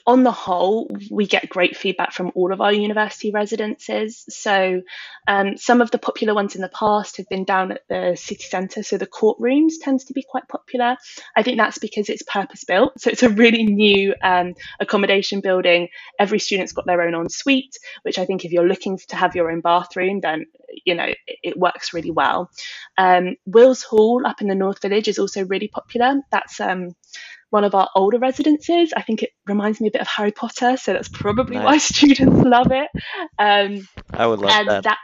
on the whole, we get great feedback from all of our university residences. So, um, some of the popular ones in the past have been down at the city centre. So, the courtrooms tends to be quite popular. I think that's because it's purpose built. So, it's a really new um, accommodation building. Every student's got their own ensuite, which I think if you're looking to have your own bathroom, then you know it, it works really well. Um, Wills Hall up in the North Village is also really popular. That's um, one of our older residences. I think it reminds me a bit of Harry Potter, so that's probably nice. why students love it. Um,
I would love that. that.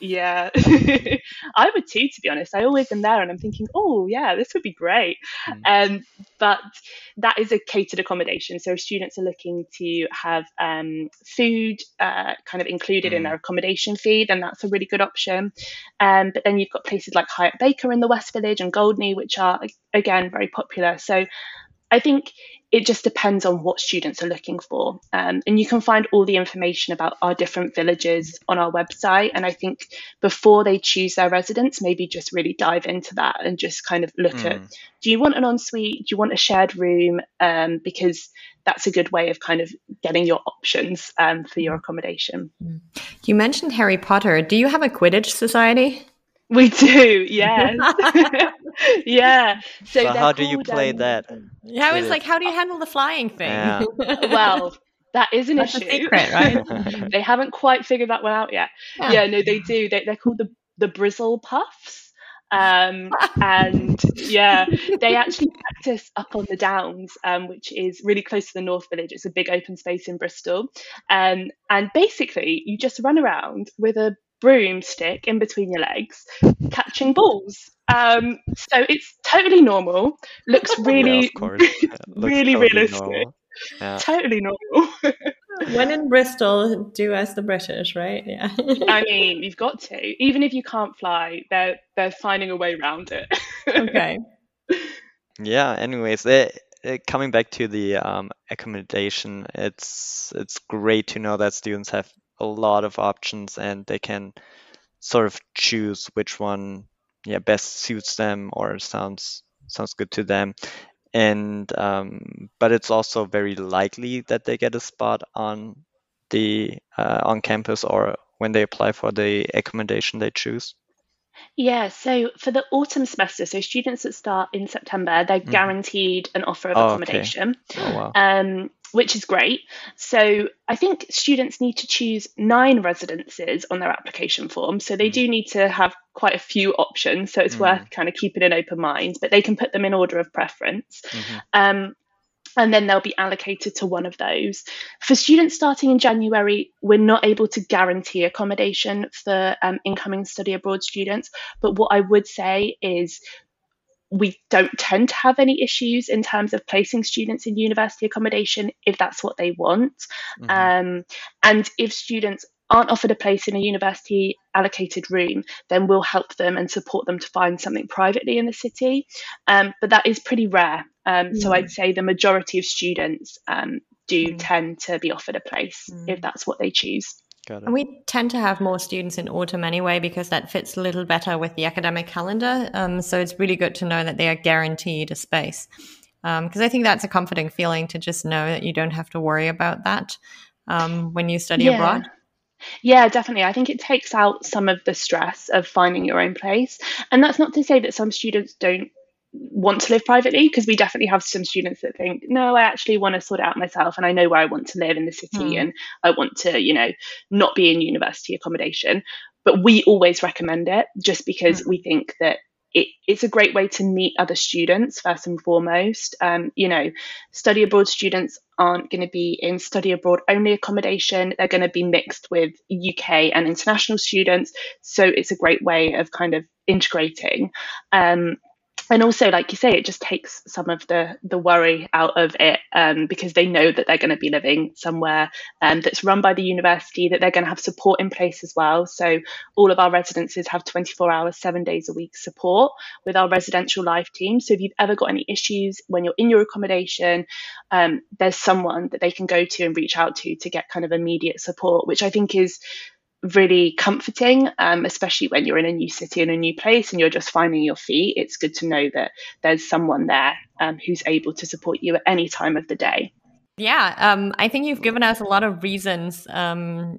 Yeah, I would too. To be honest, I always am there, and I'm thinking, oh yeah, this would be great. Mm. Um, but that is a catered accommodation, so students are looking to have um, food uh, kind of included mm. in their accommodation fee, then that's a really good option. Um, but then you've got places like Hiatt Baker in the West Village and Goldney, which are again very popular. So I think it just depends on what students are looking for. Um, and you can find all the information about our different villages on our website. And I think before they choose their residence, maybe just really dive into that and just kind of look mm. at do you want an ensuite? Do you want a shared room? Um, because that's a good way of kind of getting your options um, for your accommodation.
You mentioned Harry Potter. Do you have a Quidditch society?
We do, yes. yeah.
So, so how do you play um, that?
Yeah, I was like, how do you handle the flying thing? Yeah.
well, that is an That's issue.
secret, right?
they haven't quite figured that one out yet. Yeah, yeah no, they do. They, they're called the the Brizzle Puffs. Um, and yeah, they actually practice up on the Downs, um, which is really close to the North Village. It's a big open space in Bristol. Um, and basically, you just run around with a broomstick in between your legs catching balls. Um, so it's totally normal. Looks really, yeah, looks really totally realistic. Yeah. Totally normal.
when in Bristol, do as the British, right? Yeah. I
mean, you've got to. Even if you can't fly, they're they're finding a way around it.
okay.
Yeah. Anyways, it, uh, coming back to the um, accommodation, it's it's great to know that students have a lot of options and they can sort of choose which one yeah best suits them or sounds sounds good to them and um, but it's also very likely that they get a spot on the uh, on campus or when they apply for the accommodation they choose
yeah, so for the autumn semester, so students that start in September, they're mm. guaranteed an offer of oh, accommodation,
okay. oh, wow.
um, which is great. So I think students need to choose nine residences on their application form. So they mm. do need to have quite a few options. So it's mm. worth kind of keeping an open mind, but they can put them in order of preference. Mm-hmm. Um, and then they'll be allocated to one of those. For students starting in January, we're not able to guarantee accommodation for um, incoming study abroad students, but what I would say is we don't tend to have any issues in terms of placing students in university accommodation if that's what they want. Mm-hmm. Um, and if students aren't offered a place in a university allocated room, then we'll help them and support them to find something privately in the city. Um, but that is pretty rare. Um, mm. So I'd say the majority of students um, do mm. tend to be offered a place mm. if that's what they choose.
And we tend to have more students in autumn anyway because that fits a little better with the academic calendar. Um, so it's really good to know that they are guaranteed a space because um, I think that's a comforting feeling to just know that you don't have to worry about that um, when you study yeah. abroad.
Yeah, definitely. I think it takes out some of the stress of finding your own place. And that's not to say that some students don't want to live privately, because we definitely have some students that think, no, I actually want to sort out myself and I know where I want to live in the city mm. and I want to, you know, not be in university accommodation. But we always recommend it just because mm. we think that it, it's a great way to meet other students first and foremost. Um, you know, study abroad students aren't going to be in study abroad only accommodation. They're going to be mixed with UK and international students. So it's a great way of kind of integrating. Um, and also like you say it just takes some of the the worry out of it um, because they know that they're going to be living somewhere um, that's run by the university that they're going to have support in place as well. So all of our residences have 24 hours seven days a week support with our residential life team. So if you've ever got any issues when you're in your accommodation um, there's someone that they can go to and reach out to to get kind of immediate support which i think is really comforting, um, especially when you're in a new city and a new place and you're just finding your feet. It's good to know that there's someone there um, who's able to support you at any time of the day.
Yeah, um, I think you've given us a lot of reasons um,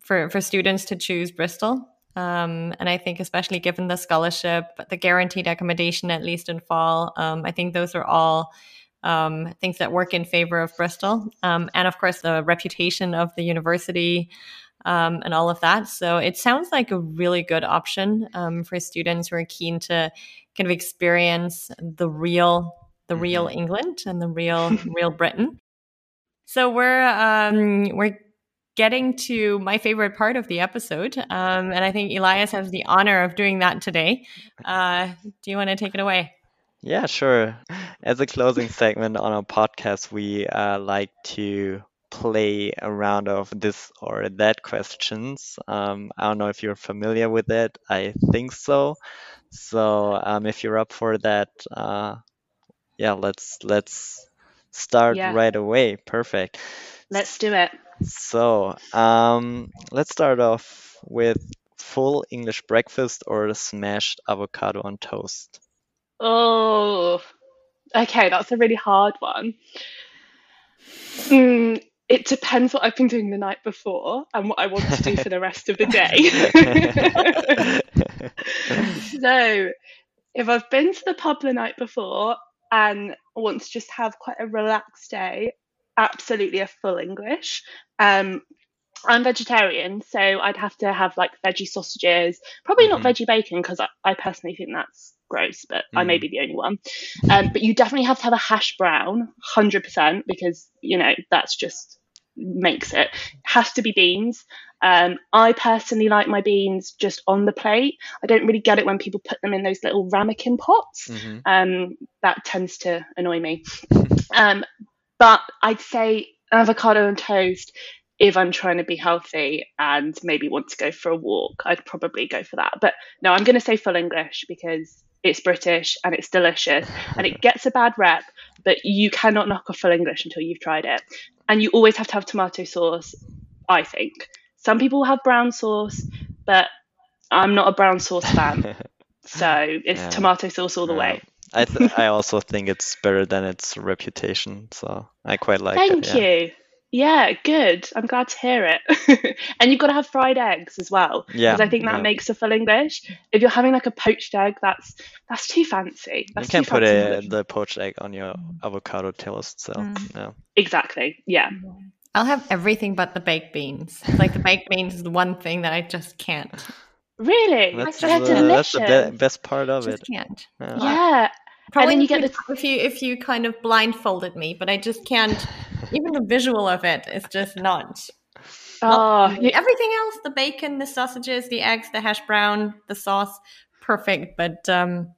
for for students to choose Bristol. Um, and I think, especially given the scholarship, the guaranteed accommodation, at least in fall, um, I think those are all um, things that work in favor of Bristol. Um, and of course, the reputation of the university um, and all of that. So it sounds like a really good option um, for students who are keen to kind of experience the real, the mm-hmm. real England and the real, real Britain. So we're um, we're getting to my favorite part of the episode, um, and I think Elias has the honor of doing that today. Uh, do you want to take it away?
Yeah, sure. As a closing segment on our podcast, we uh, like to play a round of this or that questions. Um, I don't know if you're familiar with it. I think so. So um, if you're up for that, uh, yeah, let's let's start yeah. right away. Perfect.
Let's do it.
So um, let's start off with full English breakfast or smashed avocado on toast.
Oh, okay, that's a really hard one. Mm, it depends what I've been doing the night before and what I want to do for the rest of the day. so, if I've been to the pub the night before and want to just have quite a relaxed day, absolutely a full English. Um, I'm vegetarian, so I'd have to have like veggie sausages, probably mm-hmm. not veggie bacon because I, I, personally think that's gross, but mm. I may mm. be the only one. Um, but you definitely have to have a hash brown, 100%, because, you know, that's just makes it. Has to be beans. Um, I personally like my beans just on the plate. I don't really get it when people put them in those little ramekin pots. Mm-hmm. Um, that tends to annoy me. Um, but I'd say avocado and toast if I'm trying to be healthy and maybe want to go for a walk, I'd probably go for that. But no, I'm going to say full English because it's British and it's delicious and it gets a bad rep but you cannot knock off full English until you've tried it. And you always have to have tomato sauce, I think. Some people have brown sauce, but I'm not a brown sauce fan. so it's
Yeah.
tomato sauce all the
Yeah.
way.
I th- I also think it's better than its reputation, so I quite like
Thank
it. Yeah.
you. Yeah, good. I'm glad to hear it. and you've got to have fried eggs as well,
Yeah,
because I think that
yeah.
makes a full English. If you're having like a poached egg, that's that's too fancy.
You can
too
put
fancy
a,
English.
the poached egg on your avocado toast, so
Mm.
yeah.
Exactly. Yeah.
I'll have everything but the baked beans. Like the baked beans is the one thing that I just can't.
Really?
That's,
They're
uh, that's the
delicious.
be- best part of
Just
it.
can't.
Yeah.
Yeah.
Probably
then you
if
get
you-
the-
if you if you kind of blindfolded me, but I just can't. Even the visual of it is just not.
Oh,
not everything else, the bacon, the sausages, the eggs, the hash brown, the sauce, perfect. But um,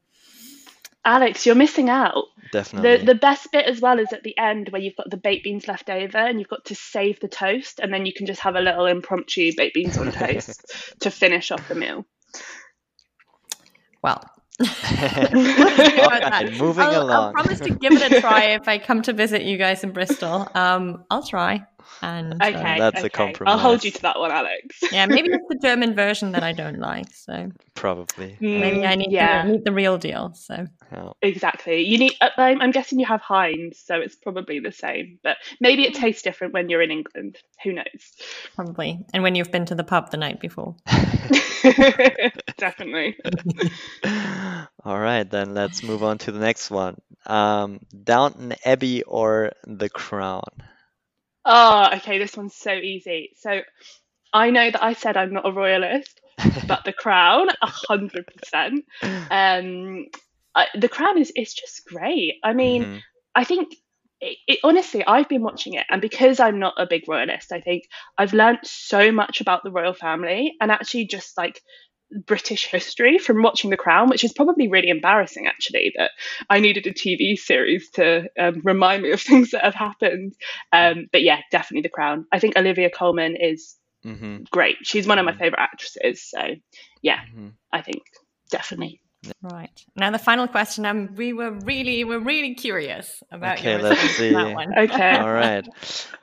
Alex, you're missing out.
Definitely.
The the best bit as well is at the end where you've got the baked beans left over and you've got to save the toast and then you can just have a little impromptu baked beans on toast to finish off the meal.
well.
Alright, moving
I'll, I'll promise to give it a try if I come to visit you guys in Bristol. Um, I'll try. And uh,
Okay,
that's a
compromise. I'll hold you to that one, Alex.
yeah, maybe it's the German version that I don't like. So
Probably.
maybe I
Mm,
need,
yeah,
the, need the real deal. So
Yeah.
exactly. You need. uh, I'm, I'm guessing you have Heinz, so it's probably the same. But maybe it tastes different when you're in England. Who knows?
probably. And when you've been to the pub the night before.
Definitely.
All right, then let's move on to the next one. Um, Downton Abbey or The Crown?
Oh, okay. This one's so easy. So I know that I said I'm not a royalist, but The Crown, a hundred percent. Um, I- The Crown is is just great. I mean,
Mhm.
I think it, it, honestly, I've been watching it, and because I'm not a big royalist, I think I've learned so much about the royal family and actually just like British history from watching The Crown, which is probably really embarrassing actually that I needed a TV series to um, remind me of things that have happened. Um, but yeah, definitely The Crown. I think Olivia Colman is
Mhm.
great. She's one of my
Mhm.
favorite actresses. So yeah,
Mhm.
I think definitely.
Right. Now the final question. Um, we were really, we're really curious about
Okay,
your
let's
response to that
see.
one.
Okay.
All right.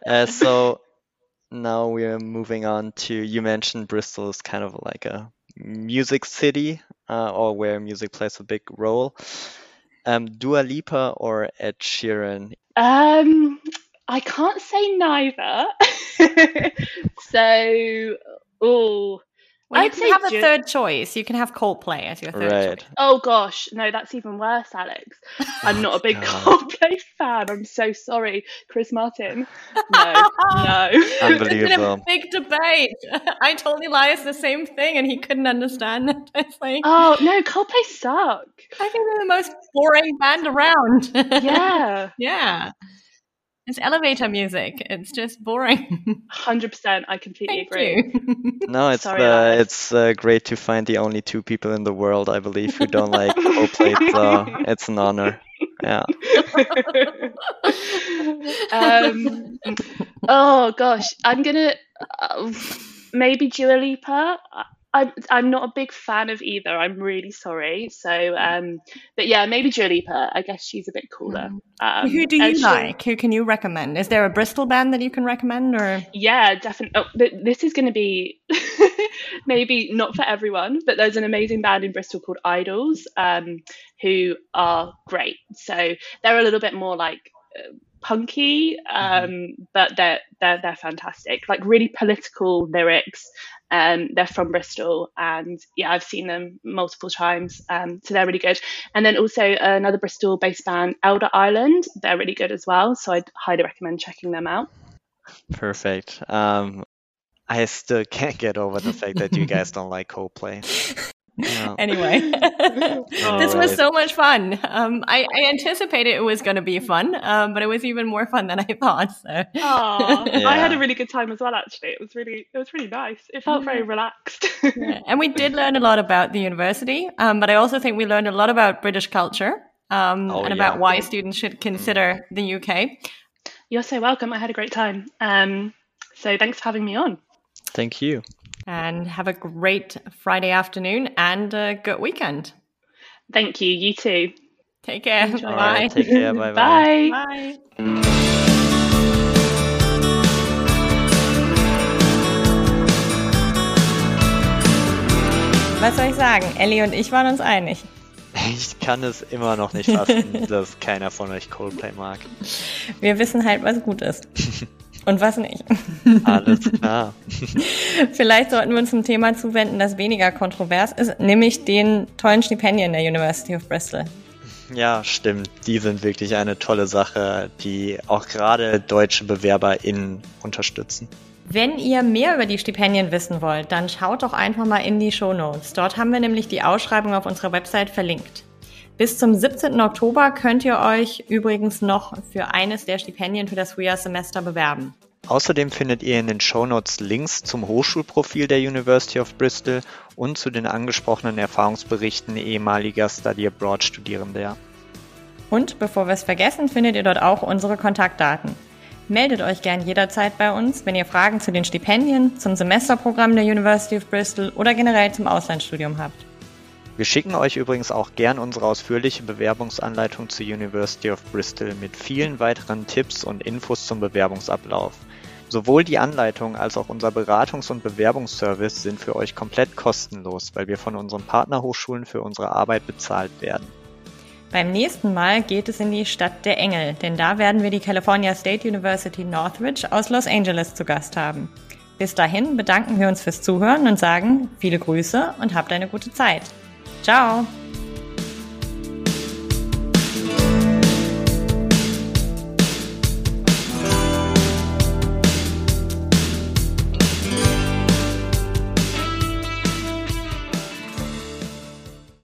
Uh, so now we're moving on to you mentioned Bristol is kind of like a music city, uh, or where music plays a big role. Um, Dua Lipa or Ed Sheeran?
Um, I can't say neither. so, oh,
Well, you
I'd
can
say
have a
Ju-
third choice. You can have Coldplay as your third
Right.
choice.
oh gosh, no, that's even worse, Alex. I'm not a big
oh,
Coldplay fan. I'm so sorry, Chris Martin. No, no.
There's been a big debate. I told Elias the same thing, and he couldn't understand it. It's like
Oh no, Coldplay suck.
I think they're the most boring band around.
Yeah,
yeah. It's elevator music. It's just boring.
hundred percent. I completely
Thank
agree.
you.
No, it's
Sorry,
uh, it's uh, great to find the only two people in the world, I believe, who don't like Coldplay. So it's an honor. Yeah.
um, oh gosh, I'm gonna uh, maybe Dua Lipa. I'm I'm not a big fan of either. I'm really sorry. So, um, but yeah, maybe Dua Lipa. I guess she's a bit cooler. Um,
Who do you like? Who can you recommend? Is there a Bristol band that you can recommend, or
Yeah, definitely. Oh, th- this is going to be maybe not for everyone, but there's an amazing band in Bristol called Idles, um, who are great. So they're a little bit more like uh, punky, um, but they're they're they're fantastic. Like really political lyrics. Um, they're from Bristol, and yeah, I've seen them multiple times. Um, so they're really good. And then also another Bristol-based band, Elder Island. They're really good as well. So I'd highly recommend checking them out.
Perfect. Um, I still can't get over the fact that you guys don't like Coldplay. Yeah.
anyway? this was so much fun. Um, I, I anticipated it was going to be fun, um, but it was even more fun than I thought. So
Oh, I had a really good time as well. Actually, it was really it was really nice. It felt very relaxed.
Yeah, and we did learn a lot about the university, um, but I also think we learned a lot about British culture um,
Oh,
and about
yeah.
why students should consider the UK.
You're so welcome. I had a great time. Um, so thanks for having me on.
Thank you.
And have a great Friday afternoon and a good weekend.
Thank you. You too.
Take care.
Enjoy.
Bye.
Alright, take care. Bye
Bye.
Bye. Was soll ich sagen? Ellie und ich waren uns einig.
Ich kann es immer noch nicht fassen, dass keiner von euch Coldplay mag.
Wir wissen halt, was gut ist. Und was nicht.
Alles klar.
Vielleicht sollten wir uns einem Thema zuwenden, das weniger kontrovers ist, nämlich den tollen Stipendien der University of Bristol.
Ja, stimmt. Die sind wirklich eine tolle Sache, die auch gerade deutsche BewerberInnen unterstützen.
Wenn ihr mehr über die Stipendien wissen wollt, dann schaut doch einfach mal in die Show Notes. Dort haben wir nämlich die Ausschreibung auf unserer Website verlinkt. Bis zum 17. Oktober könnt ihr euch übrigens noch für eines der Stipendien für das Frühjahrssemester bewerben.
Außerdem findet ihr in den Shownotes Links zum Hochschulprofil der University of Bristol und zu den angesprochenen Erfahrungsberichten ehemaliger Study Abroad Studierender.
Und bevor wir es vergessen, findet ihr dort auch unsere Kontaktdaten. Meldet euch gern jederzeit bei uns, wenn ihr Fragen zu den Stipendien, zum Semesterprogramm der University of Bristol oder generell zum Auslandsstudium habt.
Wir schicken euch übrigens auch gern unsere ausführliche Bewerbungsanleitung zur University of Bristol mit vielen weiteren Tipps und Infos zum Bewerbungsablauf. Sowohl die Anleitung als auch unser Beratungs- und Bewerbungsservice sind für euch komplett kostenlos, weil wir von unseren Partnerhochschulen für unsere Arbeit bezahlt werden.
Beim nächsten Mal geht es in die Stadt der Engel, denn da werden wir die California State University Northridge aus Los Angeles zu Gast haben. Bis dahin bedanken wir uns fürs Zuhören und sagen viele Grüße und habt eine gute Zeit. Ciao!